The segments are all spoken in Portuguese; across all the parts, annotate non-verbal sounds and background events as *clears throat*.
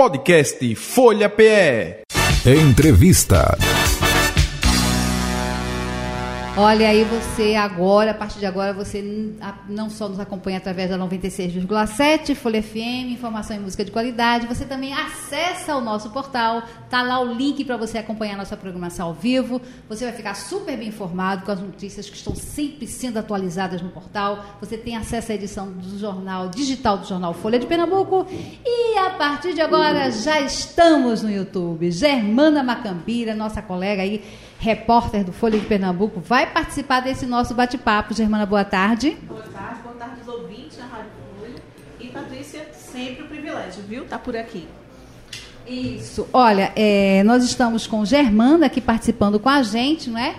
Podcast Folha PE. Entrevista. Olha aí você agora, a partir de agora, você não só nos acompanha através da 96,7, Folha FM, informação e música de qualidade, você também acessa o nosso portal, tá lá o link para você acompanhar nossa programação ao vivo. Você vai ficar super bem informado com as notícias que estão sempre sendo atualizadas no portal. Você tem acesso à edição do jornal digital do jornal Folha de Pernambuco e a partir de agora já estamos no YouTube. Germana Macambira, nossa colega aí repórter do Folha de Pernambuco, vai participar desse nosso bate-papo. Germana, boa tarde. Boa tarde, boa tarde aos ouvintes da Rádio Folha. E Patrícia, sempre o um privilégio, viu? Tá por aqui. Isso. Olha, é, nós estamos com Germana aqui participando com a gente, não é?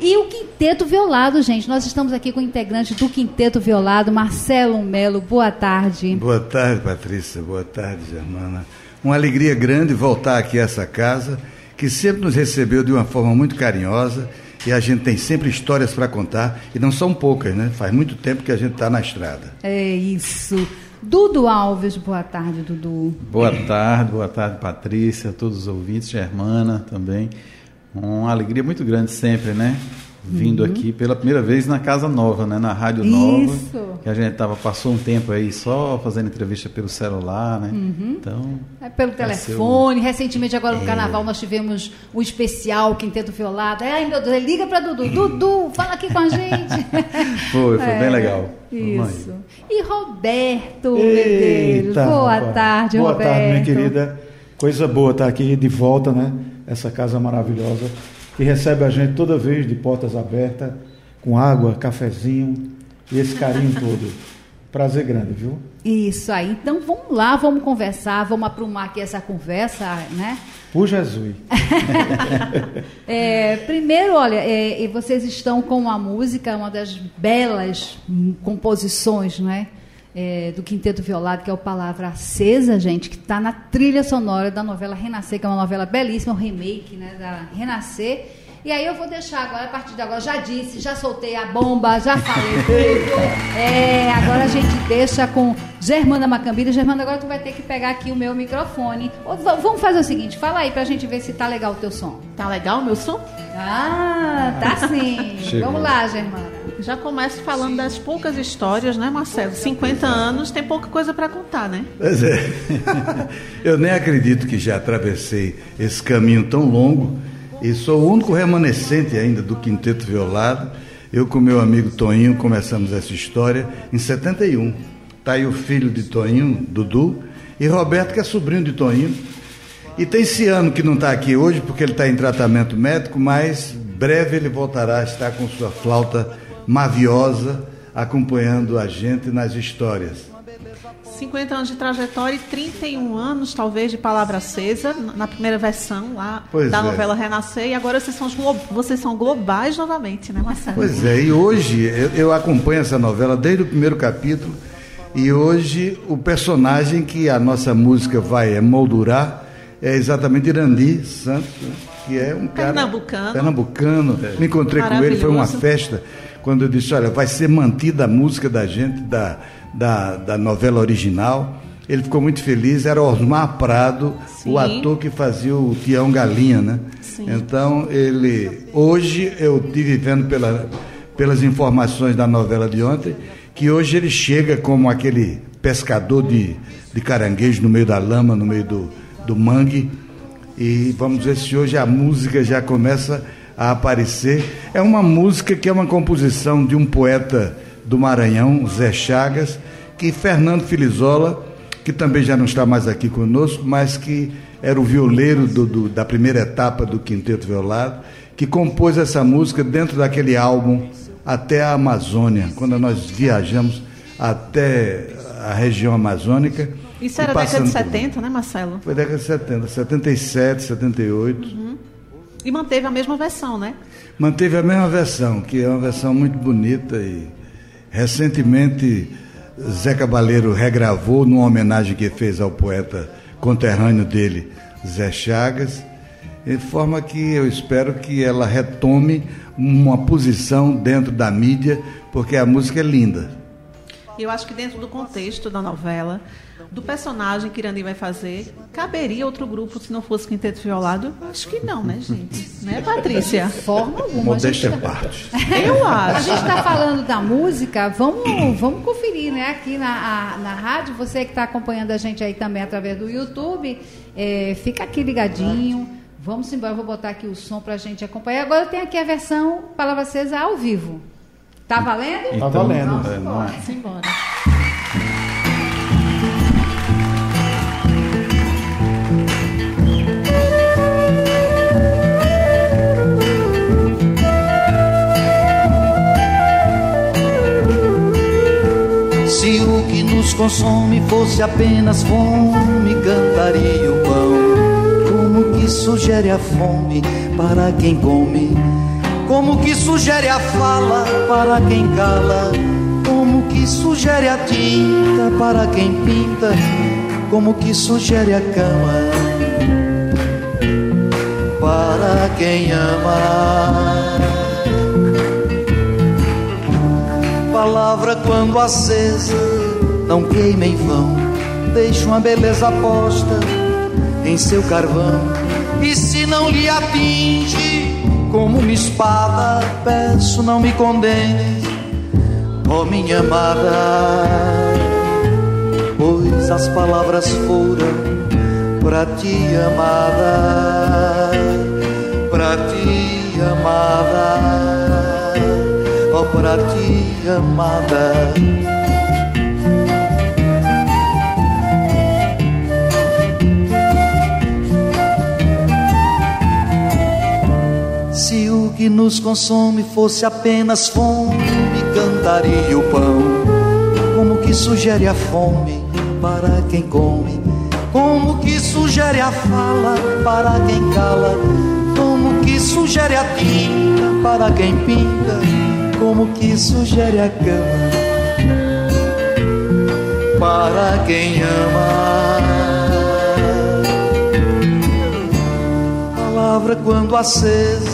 E o Quinteto Violado, gente. Nós estamos aqui com o integrante do Quinteto Violado, Marcelo Melo. Boa tarde. Boa tarde, Patrícia. Boa tarde, Germana. Uma alegria grande voltar aqui a essa casa que sempre nos recebeu de uma forma muito carinhosa e a gente tem sempre histórias para contar e não são poucas, né? Faz muito tempo que a gente está na estrada. É isso. Dudu Alves, boa tarde, Dudu. Boa tarde, boa tarde, Patrícia, todos os ouvintes, Germana também. Uma alegria muito grande sempre, né? Vindo uhum. aqui pela primeira vez na casa nova, né, na rádio nova. Isso. Que a gente tava passou um tempo aí só fazendo entrevista pelo celular, né? Uhum. Então, é pelo telefone. Recentemente agora no é. carnaval nós tivemos o um especial Quinteto Violado. Ai, meu Deus, liga para Dudu. Dudu, fala aqui com a gente. *laughs* foi, foi é. bem legal. Isso. E Roberto Medeiros. Boa tarde, boa Roberto. Boa tarde, minha querida. Coisa boa estar aqui de volta, né? Essa casa maravilhosa que recebe a gente toda vez de portas abertas, com água, cafezinho e esse carinho todo. Prazer grande, viu? Isso aí. Então vamos lá, vamos conversar, vamos aprumar aqui essa conversa, né? Por Jesus. *laughs* é, primeiro, olha, é, vocês estão com uma música, uma das belas composições, não é? do Quinteto Violado, que é o Palavra Acesa, gente, que está na trilha sonora da novela Renascer, que é uma novela belíssima, um remake né, da Renascer. E aí eu vou deixar agora, a partir de agora, já disse, já soltei a bomba, já falei *laughs* tudo. É, agora a gente deixa com Germana Macambira. Germana, agora tu vai ter que pegar aqui o meu microfone. Vamos fazer o seguinte, fala aí pra gente ver se tá legal o teu som. Tá legal o meu som? Ah, tá sim. Vamos lá, Germana. Já começo falando das poucas histórias, né, Marcelo? 50 anos, tem pouca coisa para contar, né? Pois é. Eu nem acredito que já atravessei esse caminho tão longo e sou o único remanescente ainda do Quinteto Violado. Eu com meu amigo Toninho começamos essa história em 71. Está aí o filho de Toninho, Dudu, e Roberto, que é sobrinho de Toninho. E tem esse ano que não está aqui hoje, porque ele está em tratamento médico, mas breve ele voltará a estar com sua flauta maviosa, acompanhando a gente nas histórias. 50 anos de trajetória e 31 anos, talvez, de Palavra Acesa, na primeira versão lá pois da é. novela Renascer, e agora vocês são, vocês são globais novamente, né, Marcelo? Pois é, e hoje eu, eu acompanho essa novela desde o primeiro capítulo, e hoje o personagem que a nossa música vai emoldurar é exatamente Irandi Santos, né, que é um cara pernambucano. Pernambucano. Me encontrei com ele, foi uma festa quando eu disse, olha, vai ser mantida a música da gente da da, da novela original. Ele ficou muito feliz, era Osmar Prado, Sim. o ator que fazia o Tião Galinha, né? Sim. Então, ele. Hoje eu tive vendo pela, pelas informações da novela de ontem, que hoje ele chega como aquele pescador de, de caranguejo no meio da lama, no meio do, do mangue. E vamos ver se hoje a música já começa a aparecer. É uma música que é uma composição de um poeta do Maranhão, Zé Chagas, que Fernando Filizola, que também já não está mais aqui conosco, mas que era o violeiro do, do, da primeira etapa do Quinteto Violado, que compôs essa música dentro daquele álbum Até a Amazônia, quando nós viajamos até a região amazônica. Isso era década de 70, né, Marcelo? Foi década de 70, 77, 78. Uhum. E manteve a mesma versão, né? Manteve a mesma versão, que é uma versão muito bonita e Recentemente, Zé Cabaleiro regravou numa homenagem que fez ao poeta conterrâneo dele, Zé Chagas, de forma que eu espero que ela retome uma posição dentro da mídia, porque a música é linda. E eu acho que dentro do contexto da novela, do personagem que Irani vai fazer, caberia outro grupo se não fosse Quinteto Violado? Acho que não, né, gente? Né, Patrícia? Forma alguma. Modéstia tá... parte. *laughs* Eu acho. A gente está falando da música, vamos, vamos conferir, né? Aqui na, a, na rádio, você que está acompanhando a gente aí também através do YouTube, é, fica aqui ligadinho. Vamos embora, vou botar aqui o som para a gente acompanhar. Agora tem aqui a versão Palavra Acesa ao vivo. Tá valendo? Tá então, tá valendo. Vamos embora. Vamos embora. Se o que nos consome fosse apenas fome, cantaria o pão. Como que sugere a fome para quem come? Como que sugere a fala para quem cala? Como que sugere a tinta para quem pinta? Como que sugere a cama para quem ama? Palavra quando acesa não queima em vão, deixa uma beleza posta em seu carvão. E se não lhe atinge, como uma espada, peço não me condenes, ó oh, minha amada, pois as palavras foram pra ti amada, pra ti amada, ó oh, pra ti amada. Que nos consome fosse apenas fome, cantaria o pão. Como que sugere a fome para quem come? Como que sugere a fala para quem cala? Como que sugere a tinta para quem pinta? Como que sugere a cama para quem ama? Palavra quando acesa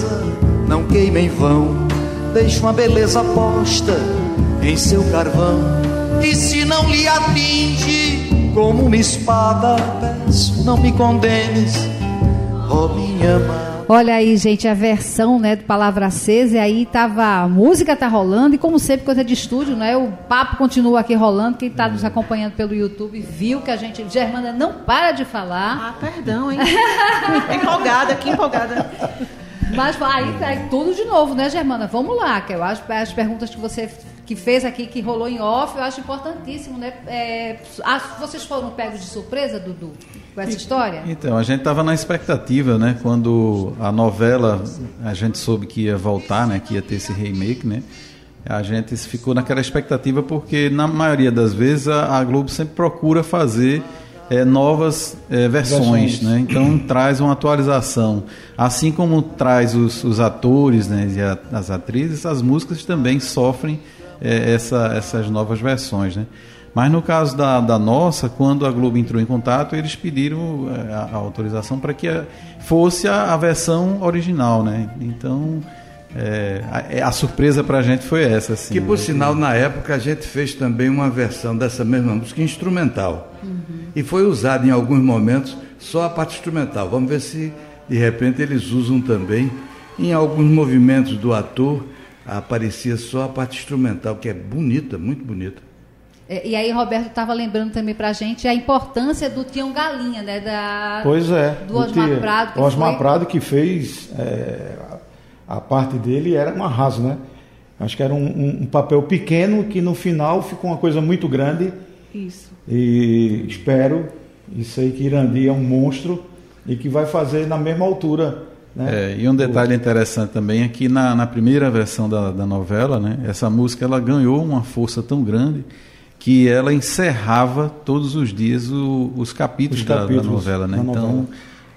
não queima em vão, deixa uma beleza posta em seu carvão. E se não lhe atinge como uma espada, peço, não me condenes, ó oh, minha mãe. Olha aí, gente, a versão, né, do Palavra Acesa, e aí tava, a música tá rolando, e como sempre, coisa de estúdio, né, o papo continua aqui rolando, quem tá nos acompanhando pelo YouTube viu que a gente, Germana não para de falar. Ah, perdão, hein, empolgada, que empolgada. Mas aí, aí tudo de novo, né, Germana? Vamos lá, que eu acho as perguntas que você que fez aqui, que rolou em off, eu acho importantíssimo, né? É, vocês foram pegos de surpresa, Dudu, com essa história? Então, a gente estava na expectativa, né? Quando a novela, a gente soube que ia voltar, né? Que ia ter esse remake, né? A gente ficou naquela expectativa porque, na maioria das vezes, a, a Globo sempre procura fazer é, novas é, versões, né? Então *clears throat* traz uma atualização, assim como traz os, os atores, né, e a, as atrizes, as músicas também sofrem é, essa, essas novas versões, né? Mas no caso da, da nossa, quando a Globo entrou em contato, eles pediram é, a, a autorização para que fosse a, a, versão original, né? Então é, a, a, surpresa para a gente foi essa. Assim, que por né? sinal, na época, a gente fez também uma versão dessa mesma música instrumental. Uhum e foi usado em alguns momentos só a parte instrumental. Vamos ver se de repente eles usam também em alguns movimentos do ator aparecia só a parte instrumental, que é bonita, muito bonita. É, e aí Roberto estava lembrando também para a gente a importância do Tião Galinha, né? Da, pois é. Do Osmar Prado. Que Osmar foi... Prado que fez é, a parte dele era um arraso, né? Acho que era um, um, um papel pequeno que no final ficou uma coisa muito grande isso. E espero e sei que Irandi é um monstro e que vai fazer na mesma altura. Né? É, e um detalhe interessante também é que na, na primeira versão da, da novela, né, essa música ela ganhou uma força tão grande que ela encerrava todos os dias o, os, capítulos os, capítulos da, da novela. Né? Então, novela.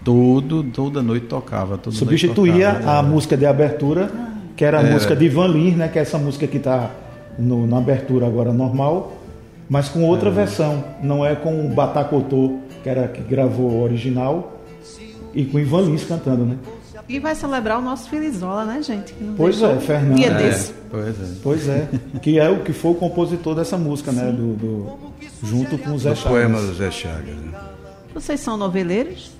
Todo, toda noite tocava. Toda Substituía noite tocava, a música de abertura, que era a é. música de Ivan Lins, né, que é essa música que está na abertura agora normal mas com outra é. versão. Não é com o Batacotô, que era que gravou o original, e com Ivan Lins cantando, né? E vai celebrar o nosso Filizola, né, gente? Pois é, Fernando. Dia é, desse. Pois é. Pois é. Que é o que foi o compositor dessa música, né? Do, do, junto com o Zé Chagas. O poema do Zé Chagas. Né? Vocês são noveleiros?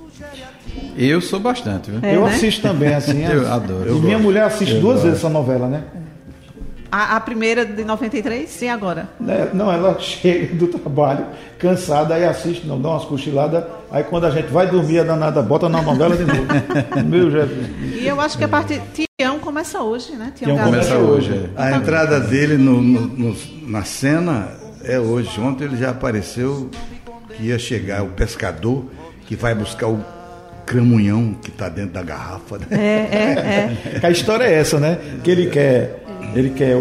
Eu sou bastante, viu? É, eu né? assisto também, assim. eu adoro. Eu minha mulher assiste eu duas gosto. vezes essa novela, né? A, a, primeira de 93 e agora? É, não, ela *laughs* chega do trabalho cansada, aí assiste, não, dá umas cochiladas, aí quando a gente vai dormir, a danada bota na novela de novo. *laughs* Meu Jesus. E eu acho que a parte. Tião começa hoje, né? Tião, Tião começa hoje. É. A entrada dele no, no, no, na cena é hoje. Ontem ele já apareceu que ia chegar o pescador que vai buscar o cramunhão que está dentro da garrafa. Né? É, é, é. *laughs* A história é essa, né? Que ele quer ele quer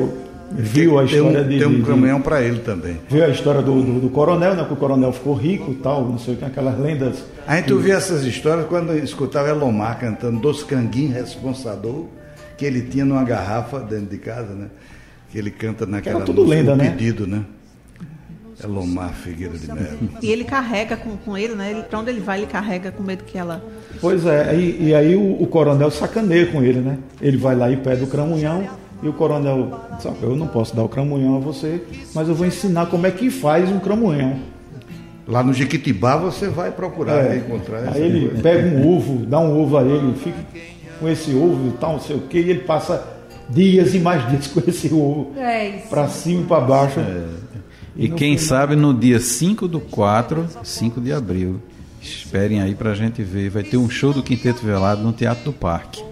viu a história tem um, Tem um caminhão para ele também. Viu a história do, do, do, coronel, né? Que o coronel ficou rico e tal, não sei o que, aquelas lendas. A gente ouvia essas histórias quando escutava Elomar cantando Dos Canguinhos Responsador, que ele tinha numa garrafa dentro de casa, né? Que ele canta naquela tudo lenda, né? pedido, né? Elomar Figueira de Melo. E ele carrega com, com ele, né? Pra onde ele vai, ele carrega com medo que ela. Pois é, e, e aí o, o, coronel sacaneia com ele, né? Ele vai lá e pede o cramunhão e o coronel disse, eu não posso dar o cramunhão a você, mas eu vou ensinar como é que faz um cramunhão. Lá no Jequitibá você vai procurar é. encontrar Aí ele coisa. pega um ovo, dá um ovo a ele, fica com esse ovo e tal, não sei o que, e ele passa dias e mais dias *laughs* com esse ovo. É para cima e para baixo. É. E, quem final... sabe no dia 5 do 4, 5 de abril, esperem aí para a gente ver, vai ter um show do Quinteto Velado no Teatro do Parque.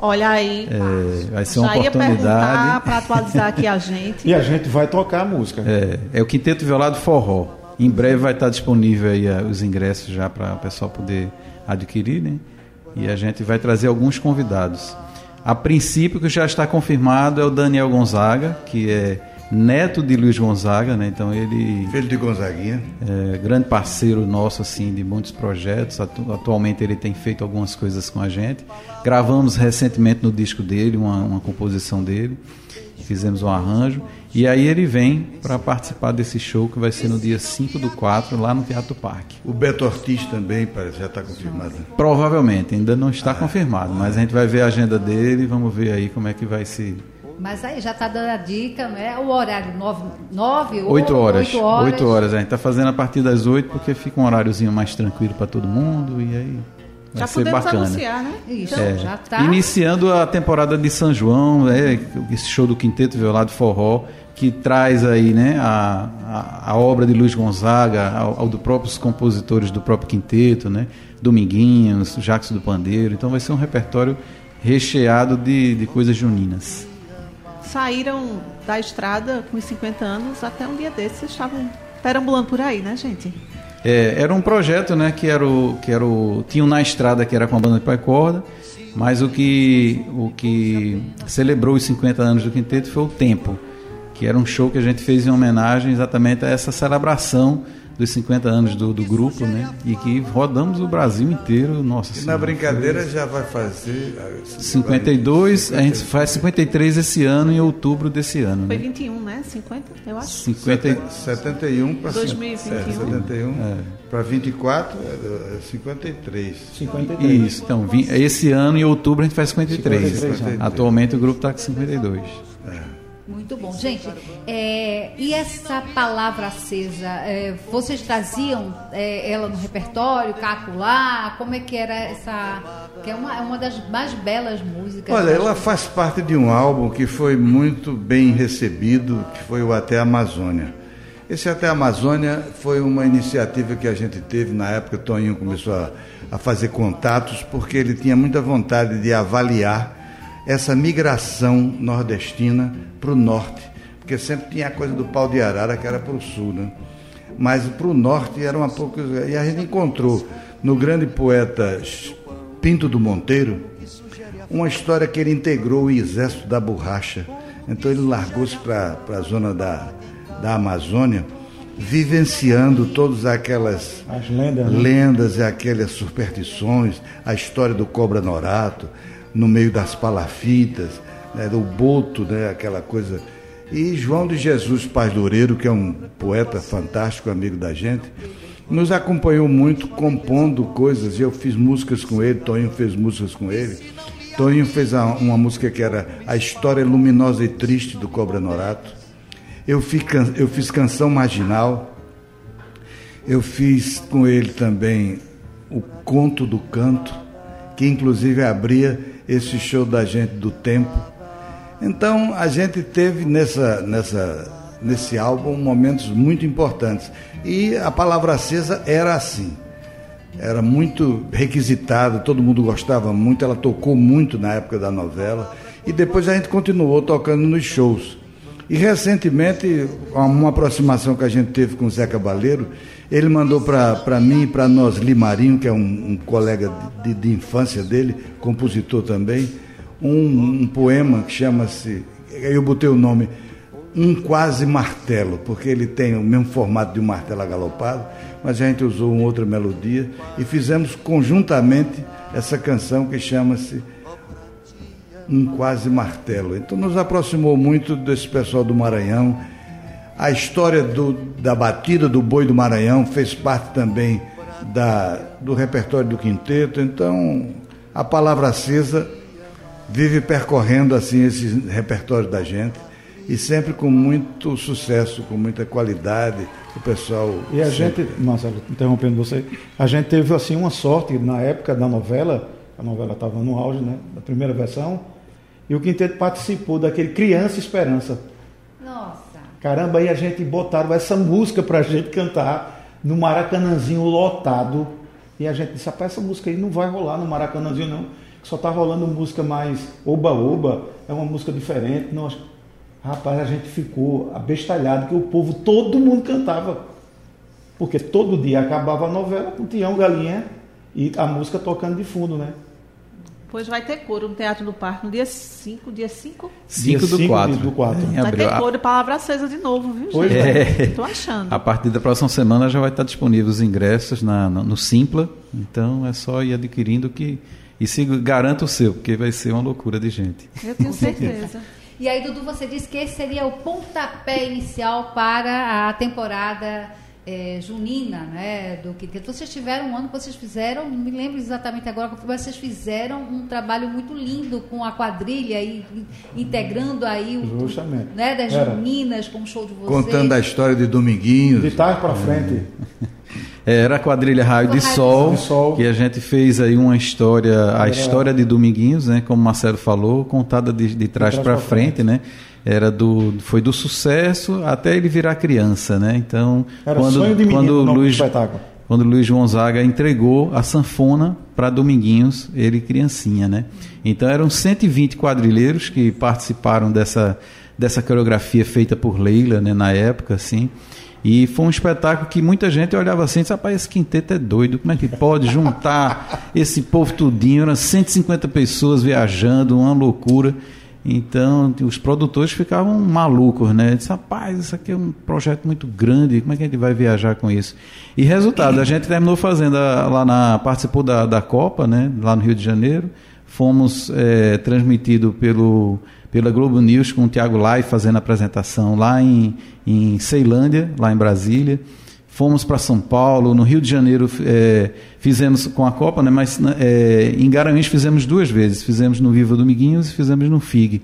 Olha aí. É, vai ser uma Já oportunidade. para atualizar aqui a gente. *laughs* e a gente vai tocar a música. É, é o Quinteto Violado Forró. Em breve vai estar disponível aí eh, os ingressos já para o pessoal poder adquirir, né? E a gente vai trazer alguns convidados. A princípio, que já está confirmado é o Daniel Gonzaga, que é neto de Luiz Gonzaga, né? Então ele filho de Gonzaguinha, é, grande parceiro nosso assim de muitos projetos. Atualmente ele tem feito algumas coisas com a gente. Gravamos recentemente no disco dele uma, uma composição dele, fizemos um arranjo e aí ele vem para participar desse show que vai ser no dia 5 do 4 lá no Teatro Parque. O Beto Ortiz também parece já está confirmado. Provavelmente ainda não está ah, confirmado, mas a gente vai ver a agenda dele, vamos ver aí como é que vai se mas aí já está dando a dica, né? O horário 9, 9 8 horas. 8 horas. 8 horas. A gente está fazendo a partir das 8 porque fica um horáriozinho mais tranquilo para todo mundo e aí vai já ser bacana. Anunciar, né? Isso, é, já tá. Iniciando a temporada de São João, é, esse show do Quinteto Violado Forró, que traz aí né, a, a, a obra de Luiz Gonzaga, ao, ao dos próprios compositores do próprio quinteto, né? Dominguinhos, Jacques do Pandeiro. Então vai ser um repertório recheado de, de coisas juninas saíram da estrada com os 50 anos, até um dia desses estavam perambulando por aí, né, gente? É, era um projeto, né, que era o que era o tinha na estrada que era com a banda de pai corda, mas o que o que celebrou os 50 anos do quinteto foi o Tempo, que era um show que a gente fez em homenagem exatamente a essa celebração dos 50 anos do, do grupo, né? E que rodamos o Brasil inteiro, nossa E senhora, na brincadeira foi... já vai fazer... 52, ah, a gente faz 53 esse ano, em outubro desse ano. Foi né? 21, né? 50, eu acho. 50... 71 para... 2021. É, 71 é. para 24, é 53. 53. Isso, então, esse ano, em outubro, a gente faz 53. 53 Atualmente o grupo está com 52. É. Muito bom. Gente, é, e essa palavra acesa, é, vocês traziam é, ela no repertório, cacular? Como é que era essa. Que é uma, é uma das mais belas músicas. Olha, ela faz parte de um álbum que foi muito bem recebido, que foi o Até Amazônia. Esse Até Amazônia foi uma iniciativa que a gente teve na época, o Toninho começou a, a fazer contatos, porque ele tinha muita vontade de avaliar essa migração nordestina para o norte, porque sempre tinha a coisa do pau de arara que era para o sul, né? Mas para o norte era uma pouco. E a gente encontrou no grande poeta Pinto do Monteiro uma história que ele integrou o exército da borracha. Então ele largou-se para a zona da, da Amazônia, vivenciando todas aquelas lendas, né? lendas e aquelas superstições, a história do cobra norato, no meio das palafitas, né, do boto, né, aquela coisa. E João de Jesus Paz Loureiro, que é um poeta fantástico, amigo da gente, nos acompanhou muito compondo coisas. Eu fiz músicas com ele, Toninho fez músicas com ele. Tonho fez uma música que era A História Luminosa e Triste do Cobra Norato. Eu fiz Canção Marginal. Eu fiz com ele também o Conto do Canto, que inclusive abria esse show da gente do tempo. Então a gente teve nessa, nessa, nesse álbum momentos muito importantes. E a palavra acesa era assim era muito requisitada, todo mundo gostava muito, ela tocou muito na época da novela e depois a gente continuou tocando nos shows. E recentemente, uma aproximação que a gente teve com o Zé Cabaleiro, ele mandou para mim e para nós, Limarinho, que é um, um colega de, de, infância dele, compositor também, um, um poema que chama-se, eu botei o nome, Um Quase Martelo, porque ele tem o mesmo formato de um martelo agalopado, mas a gente usou uma outra melodia e fizemos conjuntamente essa canção que chama-se Um Quase Martelo. Então nos aproximou muito desse pessoal do Maranhão. A história do, da batida do boi do Maranhão fez parte também da, do repertório do quinteto. Então a palavra acesa vive percorrendo assim esse repertório da gente e sempre com muito sucesso, com muita qualidade, o pessoal. E a sempre... gente, nossa, interrompendo você, a gente teve assim uma sorte na época da novela, a novela estava no auge, né, da primeira versão, e o quinteto participou daquele Criança Esperança. Nossa. Caramba, aí a gente botaram essa música para a gente cantar no Maracanãzinho lotado. E a gente disse, rapaz, essa música aí não vai rolar no Maracanãzinho não, só está rolando música mais oba-oba, é uma música diferente. Não, Rapaz, a gente ficou abestalhado que o povo, todo mundo cantava. Porque todo dia acabava a novela com Tião Galinha e a música tocando de fundo, né? Pois vai ter coro no Teatro do Parque no dia 5, dia 5? 5 do 4. Do 4. É, vai ter coro e palavra acesa de novo, viu, pois gente? É. Tô achando. A partir da próxima semana já vai estar disponível os ingressos na, na, no Simpla, então é só ir adquirindo que e se garanta o seu, porque vai ser uma loucura de gente. Eu tenho certeza. E aí, Dudu, você disse que esse seria o pontapé inicial para a temporada é, junina, né, do quinteto. Vocês tiveram um ano que vocês fizeram, não me lembro exatamente agora, mas vocês fizeram um trabalho muito lindo com a quadrilha e integrando aí o Justamente. né, das Era. juninas com o show de vocês. Contando a história de Dominguinhos. De tarde para frente. É, era a quadrilha Raio de Sol, de Sol, que a gente fez aí uma história, a história de Dominguinhos, né, como o Marcelo falou, contada de, de trás para frente, frente, né? Era do, foi do sucesso até ele virar criança, né? Então, era quando, sonho de quando Luiz, quando Luiz Gonzaga entregou a sanfona para Dominguinhos, ele criancinha, né? Então eram 120 quadrilheiros que participaram dessa dessa coreografia feita por Leila, né, na época, assim. E foi um espetáculo que muita gente olhava assim, rapaz, esse quinteto é doido, como é que pode juntar esse povo tudinho, eram 150 pessoas viajando, uma loucura. Então, os produtores ficavam malucos, né? Disse, rapaz, isso aqui é um projeto muito grande, como é que a gente vai viajar com isso? E resultado, a gente terminou fazendo a, lá na. participou da, da Copa, né? Lá no Rio de Janeiro. Fomos é, transmitido pelo pela Globo News com o Tiago Lai fazendo a apresentação lá em, em Ceilândia, lá em Brasília. Fomos para São Paulo, no Rio de Janeiro é, fizemos com a Copa, né, mas é, em Garanhuns fizemos duas vezes. Fizemos no Viva Dominguinhos e fizemos no FIG.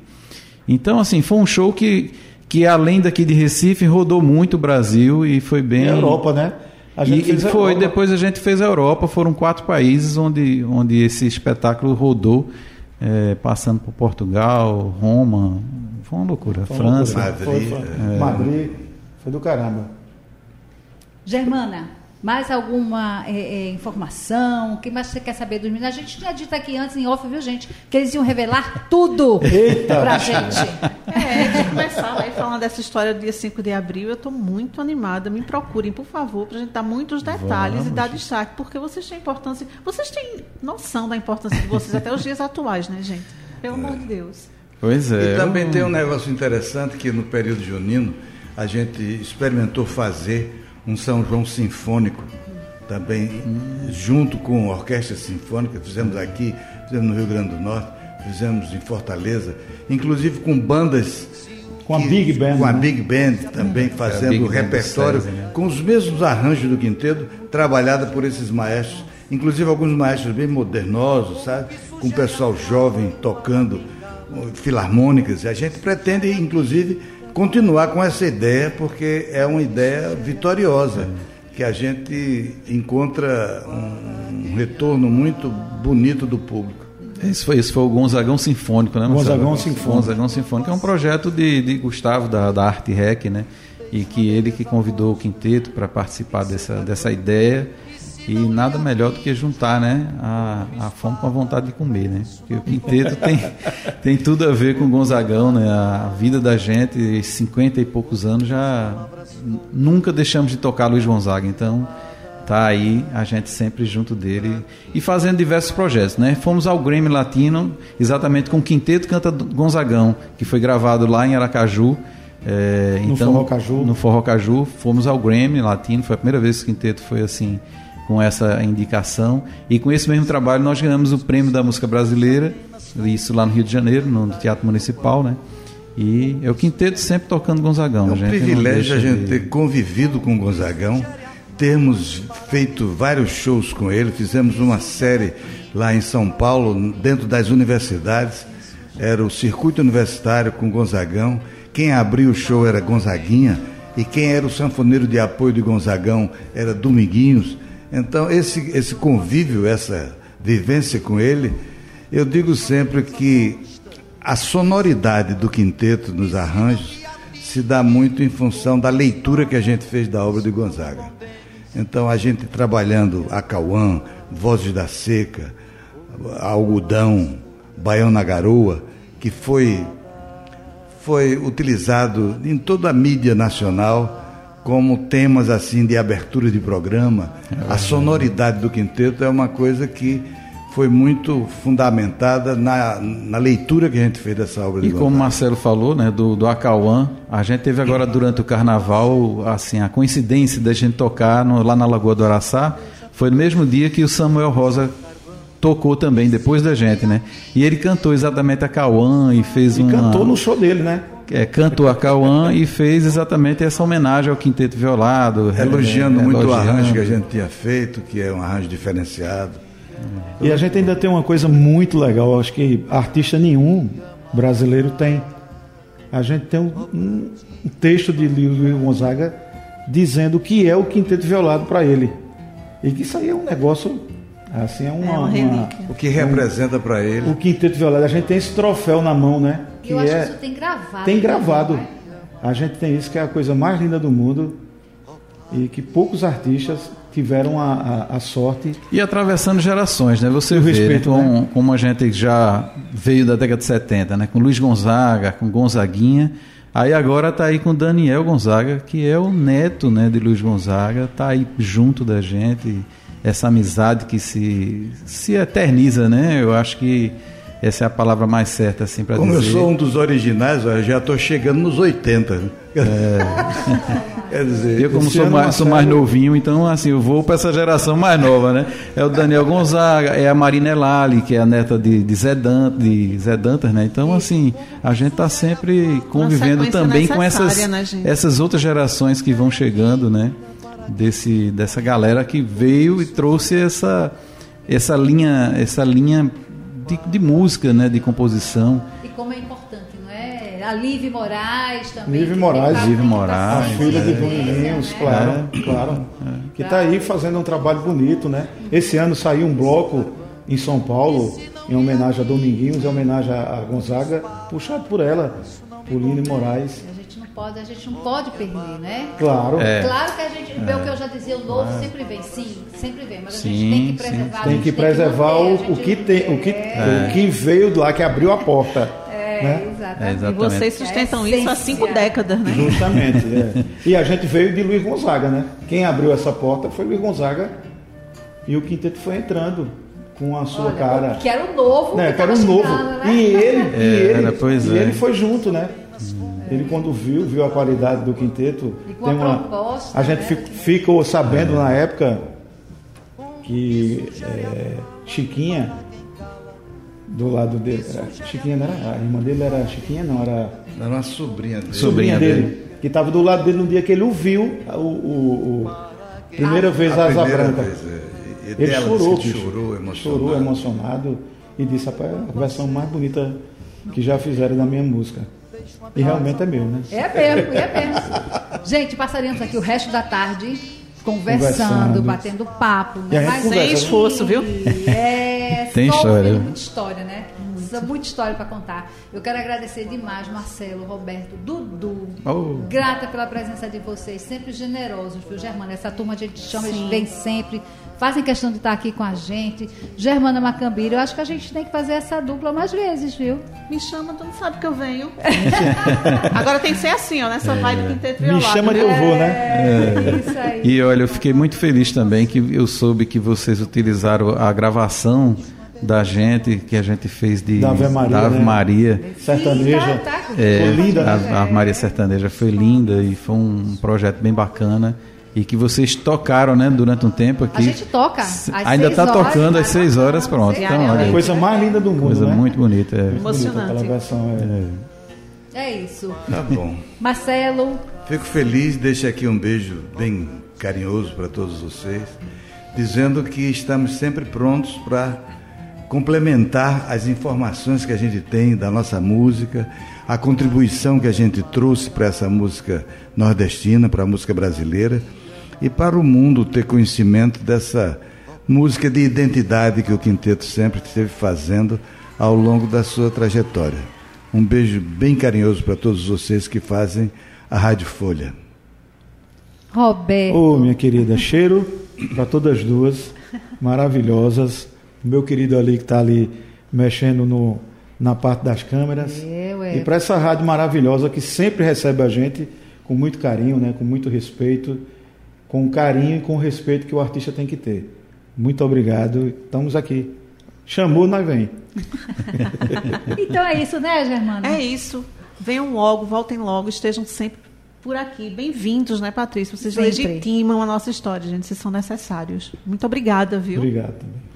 Então, assim, foi um show que, que além daqui de Recife, rodou muito o Brasil e foi bem... E a Europa, né? A gente e, foi, depois a gente fez a Europa, foram quatro países onde, onde esse espetáculo rodou é, passando por Portugal, Roma, foi uma loucura. Foi França. Loucura. Madrid, foi, foi. É. Madrid, foi do caramba. Germana, mais alguma é, é, informação? O que mais você quer saber dos meninos? A gente tinha dito aqui antes em off, viu, gente? Que eles iam revelar tudo Eita. pra gente. É, de começar aí falando dessa história do dia 5 de abril, eu estou muito animada. Me procurem, por favor, para a gente dar muitos detalhes Vamos. e dar destaque, porque vocês têm importância. Vocês têm noção da importância de vocês até os dias atuais, né, gente? Pelo amor de Deus. Pois é. E também tem um negócio interessante que no período junino a gente experimentou fazer um São João Sinfônico, também hum. junto com a Orquestra Sinfônica, fizemos aqui, fizemos no Rio Grande do Norte, fizemos em Fortaleza, inclusive com bandas. Com a Big Band. Com a né? Big Band também, fazendo o repertório, com os mesmos arranjos do quinteto, trabalhada por esses maestros inclusive alguns maestros bem modernosos, sabe? Com o pessoal jovem tocando uh, filarmônicas. A gente pretende, inclusive, continuar com essa ideia, porque é uma ideia vitoriosa, que a gente encontra um, um retorno muito bonito do público. Esse foi, esse foi o Gonzagão Sinfônico, né? Gonzagão Sinfônico. Gonzagão Sinfônico é um projeto de, de Gustavo, da, da Arte Rec, né? E que ele que convidou o quinteto para participar dessa, dessa ideia. E nada melhor do que juntar né, a, a fome com a vontade de comer, né? Porque o quinteto tem, *laughs* tem tudo a ver com o Gonzagão, né? A vida da gente, 50 e poucos anos, já nunca deixamos de tocar Luiz Gonzaga. Então, tá aí a gente sempre junto dele e fazendo diversos projetos, né? Fomos ao Grammy Latino exatamente com o Quinteto Canta Gonzagão, que foi gravado lá em Aracaju. É, no então, Forró Caju. No Forró Caju. Fomos ao Grammy Latino, foi a primeira vez que o Quinteto foi assim com essa indicação. E com esse mesmo trabalho nós ganhamos o prêmio da música brasileira, isso lá no Rio de Janeiro, no Teatro Municipal, né? E é o quinteto sempre tocando Gonzagão. É um privilégio a gente ter convivido com o Gonzagão, termos feito vários shows com ele, fizemos uma série lá em São Paulo, dentro das universidades, era o circuito universitário com Gonzagão. Quem abriu o show era Gonzaguinha, e quem era o sanfoneiro de apoio de Gonzagão era Dominguinhos. Então, esse, esse convívio, essa vivência com ele, eu digo sempre que a sonoridade do quinteto nos arranjos se dá muito em função da leitura que a gente fez da obra de Gonzaga. Então, a gente trabalhando a Cauã, Vozes da Seca, Algodão, Baião na Garoa, que foi, foi utilizado em toda a mídia nacional como temas assim de abertura de programa. É a sonoridade do quinteto é uma coisa que foi muito fundamentada na, na leitura que a gente fez dessa obra. E como o Marcelo falou, né, do, do Acauã, a gente teve agora durante o carnaval, assim, a coincidência da gente tocar no, lá na Lagoa do Araçá, foi no mesmo dia que o Samuel Rosa tocou também, depois da gente, né? E ele cantou exatamente a Cauã e fez um. E uma... cantou no show dele, né? É, cantou a Cauã e fez exatamente essa homenagem ao Quinteto Violado. Elogiando é, muito elogiando. o arranjo que a gente tinha feito, que é um arranjo diferenciado. E a gente ainda tem uma coisa muito legal, acho que artista nenhum brasileiro tem. A gente tem um, um texto de Luiz Gonzaga dizendo o que é o Quinteto Violado para ele. E que isso aí é um negócio Assim é uma, é uma, uma o que representa um, para ele. O quinteto violado. A gente tem esse troféu na mão, né? Que Eu acho é, que isso tem gravado. Tem gravado. A gente tem isso que é a coisa mais linda do mundo e que poucos artistas tiveram a, a, a sorte. E atravessando gerações, né? Você vê respeito, com, né? como a gente já veio da década de 70, né? Com Luiz Gonzaga, com Gonzaguinha. Aí agora está aí com Daniel Gonzaga, que é o neto né, de Luiz Gonzaga, está aí junto da gente essa amizade que se, se eterniza, né? Eu acho que essa é a palavra mais certa assim para dizer. Como eu sou um dos originais, eu já estou chegando nos 80. Né? É. *laughs* Quer dizer, eu como sou mais, sou mais novinho, então assim, eu vou para essa geração mais nova, né? É o Daniel Gonzaga, é a Marina Elali, que é a neta de, de Zé Dantas, de Zé Dantas, né? Então, assim, a gente está sempre convivendo também com essas, né, essas outras gerações que vão chegando, né? desse, dessa galera que veio e trouxe essa, essa linha, essa linha de, de música, né, de composição. E como é importante, não é? A Live Moraes também. Live Moraes, Live Moraes, a filha é, de Dominguinhos, claro, é, claro. É. Que está aí fazendo um trabalho bonito, né? Esse ano saiu um bloco em São Paulo em homenagem a Dominguinhos, em homenagem a Gonzaga, puxado por ela, por Lino Moraes pode, a gente não pode perder, né? Claro. É. Claro que a gente, é. o que eu já dizia, o novo é. sempre vem, sim, sempre vem, mas sim, a gente tem que preservar. Tem que preservar tem que manter, o, o, que tem, o que, é. o que veio lá, que abriu a porta. É, né? exatamente. E vocês sustentam isso há cinco décadas, né? Justamente. *laughs* é. E a gente veio de Luiz Gonzaga, né? Quem abriu essa porta foi Luiz Gonzaga e o quinteto foi entrando com a sua Olha, cara. Que era o novo. Né? Que era o novo. Né? E ele, e ele, e ele foi junto, né? Ele quando viu, viu a qualidade do quinteto, tem uma, proposta, a gente né? ficou sabendo na época que é, Chiquinha do lado dele, era, Chiquinha não era, a irmã dele era Chiquinha, não era era uma sobrinha dele, sobrinha dele, dele. que estava do lado dele no dia que ele o viu, o, o, o primeira a, vez a Asa Branca. Vez, é. E Ele dela chorou, disse que bicho. chorou, emocionado. Chorou emocionado e disse, rapaz, é a versão mais bonita que já fizeram da minha música. E realmente é meu, né? É mesmo, é mesmo. Gente, passaremos aqui o resto da tarde conversando, Conversando. batendo papo. Né? Mas conversa, Sem esforço, viu? É, *laughs* Tem só história, né? Muita história, né? Muita, muita história para contar. Eu quero agradecer demais, Marcelo, Roberto, Dudu. Oh. Grata pela presença de vocês, sempre generosos, viu, Germana? Essa turma a gente chama, eles Sim. vêm sempre, fazem questão de estar aqui com a gente. Germana Macambira, eu acho que a gente tem que fazer essa dupla mais vezes, viu? Me chama, tu não sabe que eu venho. *laughs* Agora tem que ser assim, ó, nessa vibe do quinteto Me violado. chama que né? eu vou, né? É, isso aí. E olha, eu fiquei muito feliz também que eu soube que vocês utilizaram a gravação da gente, que a gente fez de Da Ave Maria, da Ave né? Maria. Sertaneja. Tá, tá. É, Foi linda, a, né? a Ave Maria Sertaneja foi linda e foi um projeto bem bacana. E que vocês tocaram, né, durante um tempo aqui. A gente toca. às Ainda está tocando às vai seis tocando, horas, pronto. Então, olha, A coisa mais linda do mundo, coisa né? muito bonita. é. Bonita Emocionante. Versão, é. É isso. Tá bom. *laughs* Marcelo, Fico feliz, deixo aqui um beijo bem carinhoso para todos vocês, dizendo que estamos sempre prontos para complementar as informações que a gente tem da nossa música, a contribuição que a gente trouxe para essa música nordestina, para a música brasileira e para o mundo ter conhecimento dessa música de identidade que o Quinteto sempre esteve fazendo ao longo da sua trajetória. Um beijo bem carinhoso para todos vocês que fazem a Rádio Folha. Roberto. Ô, minha querida, cheiro para todas as duas, maravilhosas. O meu querido ali que está ali mexendo no, na parte das câmeras. É, ué. E para essa rádio maravilhosa que sempre recebe a gente com muito carinho, né, com muito respeito, com o carinho e com o respeito que o artista tem que ter. Muito obrigado. Estamos aqui. Chamou, nós vem. *laughs* Então é isso, né, Germana? É isso. Venham logo, voltem logo, estejam sempre por aqui. Bem-vindos, né, Patrícia? Vocês Sempre. legitimam a nossa história, gente. Vocês são necessários. Muito obrigada, viu? Obrigado também.